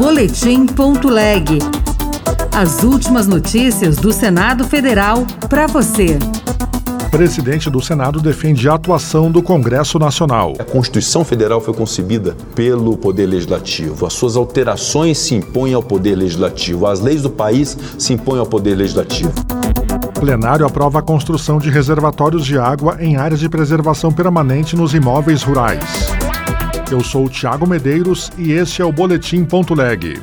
Boletim.leg. As últimas notícias do Senado Federal para você. Presidente do Senado defende a atuação do Congresso Nacional. A Constituição Federal foi concebida pelo Poder Legislativo. As suas alterações se impõem ao Poder Legislativo. As leis do país se impõem ao Poder Legislativo. Plenário aprova a construção de reservatórios de água em áreas de preservação permanente nos imóveis rurais. Eu sou o Tiago Medeiros e este é o Boletim Ponto Leg.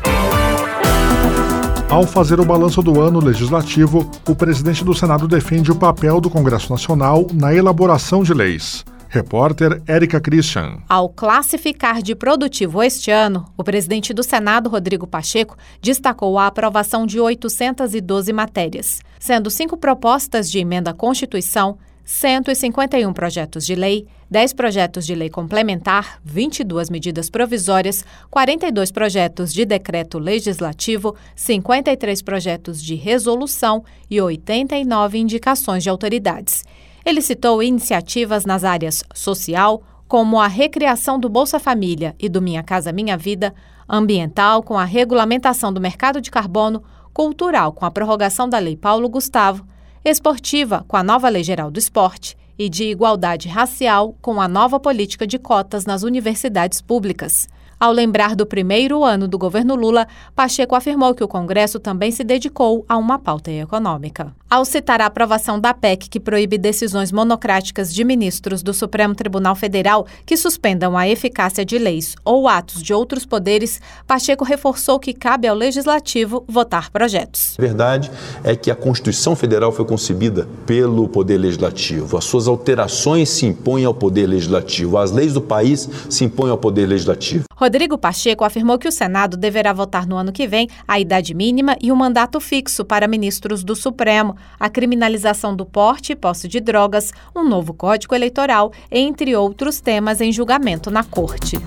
Ao fazer o balanço do ano legislativo, o presidente do Senado defende o papel do Congresso Nacional na elaboração de leis. Repórter Érica Christian. Ao classificar de produtivo este ano, o presidente do Senado, Rodrigo Pacheco, destacou a aprovação de 812 matérias, sendo cinco propostas de emenda à Constituição, 151 projetos de lei, 10 projetos de lei complementar, 22 medidas provisórias, 42 projetos de decreto legislativo, 53 projetos de resolução e 89 indicações de autoridades. Ele citou iniciativas nas áreas social, como a recriação do Bolsa Família e do Minha Casa Minha Vida, ambiental, com a regulamentação do mercado de carbono, cultural, com a prorrogação da Lei Paulo Gustavo, esportiva, com a nova Lei Geral do Esporte, e de igualdade racial, com a nova política de cotas nas universidades públicas. Ao lembrar do primeiro ano do governo Lula, Pacheco afirmou que o Congresso também se dedicou a uma pauta econômica. Ao citar a aprovação da PEC que proíbe decisões monocráticas de ministros do Supremo Tribunal Federal que suspendam a eficácia de leis ou atos de outros poderes, Pacheco reforçou que cabe ao Legislativo votar projetos. A verdade é que a Constituição Federal foi concebida pelo Poder Legislativo. As suas alterações se impõem ao Poder Legislativo. As leis do país se impõem ao Poder Legislativo. Rodrigo Pacheco afirmou que o Senado deverá votar no ano que vem a idade mínima e o um mandato fixo para ministros do Supremo, a criminalização do porte e posse de drogas, um novo código eleitoral, entre outros temas em julgamento na Corte.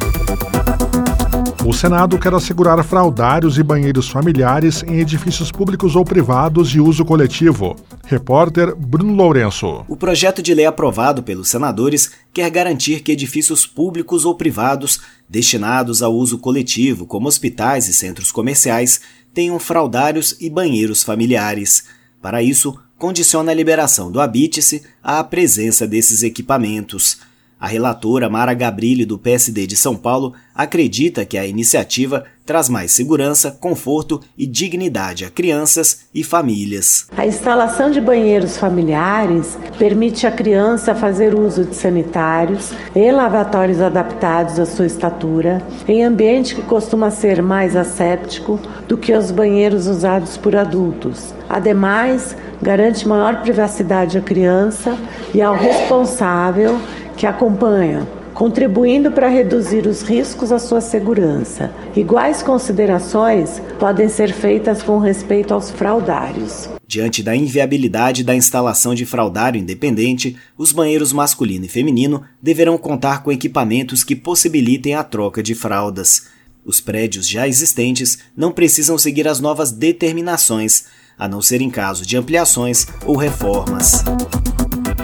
O Senado quer assegurar fraudários e banheiros familiares em edifícios públicos ou privados de uso coletivo. Repórter Bruno Lourenço. O projeto de lei aprovado pelos senadores quer garantir que edifícios públicos ou privados destinados ao uso coletivo, como hospitais e centros comerciais, tenham fraudários e banheiros familiares. Para isso, condiciona a liberação do Habite-se à presença desses equipamentos. A relatora Mara Gabrilli, do PSD de São Paulo, acredita que a iniciativa traz mais segurança, conforto e dignidade a crianças e famílias. A instalação de banheiros familiares permite à criança fazer uso de sanitários e lavatórios adaptados à sua estatura, em ambiente que costuma ser mais asséptico do que os banheiros usados por adultos. Ademais, garante maior privacidade à criança e ao responsável que acompanha, contribuindo para reduzir os riscos à sua segurança. Iguais considerações podem ser feitas com respeito aos fraudários. Diante da inviabilidade da instalação de fraudário independente, os banheiros masculino e feminino deverão contar com equipamentos que possibilitem a troca de fraldas. Os prédios já existentes não precisam seguir as novas determinações, a não ser em caso de ampliações ou reformas.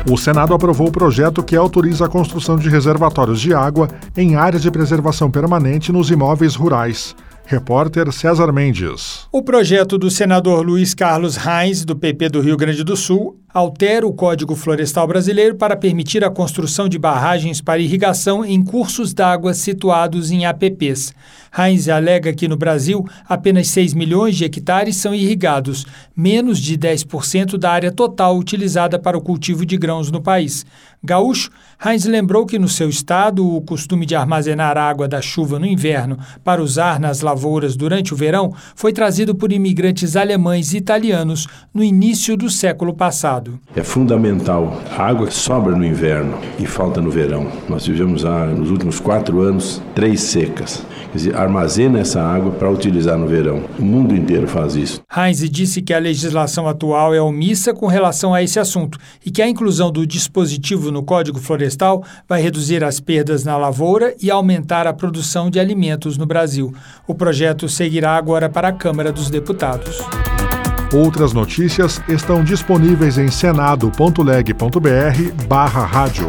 O Senado aprovou o projeto que autoriza a construção de reservatórios de água em áreas de preservação permanente nos imóveis rurais. Repórter César Mendes. O projeto do senador Luiz Carlos Reis, do PP do Rio Grande do Sul, altera o Código Florestal Brasileiro para permitir a construção de barragens para irrigação em cursos d'água situados em APPs. Heinz alega que no Brasil apenas 6 milhões de hectares são irrigados, menos de 10% da área total utilizada para o cultivo de grãos no país. Gaúcho, Heinz lembrou que no seu estado o costume de armazenar água da chuva no inverno para usar nas lavouras durante o verão foi trazido por imigrantes alemães e italianos no início do século passado. É fundamental. A água sobra no inverno e falta no verão. Nós vivemos há, nos últimos quatro anos três secas. Quer dizer, armazena essa água para utilizar no verão. O mundo inteiro faz isso. Heinz disse que a legislação atual é omissa com relação a esse assunto e que a inclusão do dispositivo no Código Florestal vai reduzir as perdas na lavoura e aumentar a produção de alimentos no Brasil. O projeto seguirá agora para a Câmara dos Deputados. Outras notícias estão disponíveis em senado.leg.br barra rádio.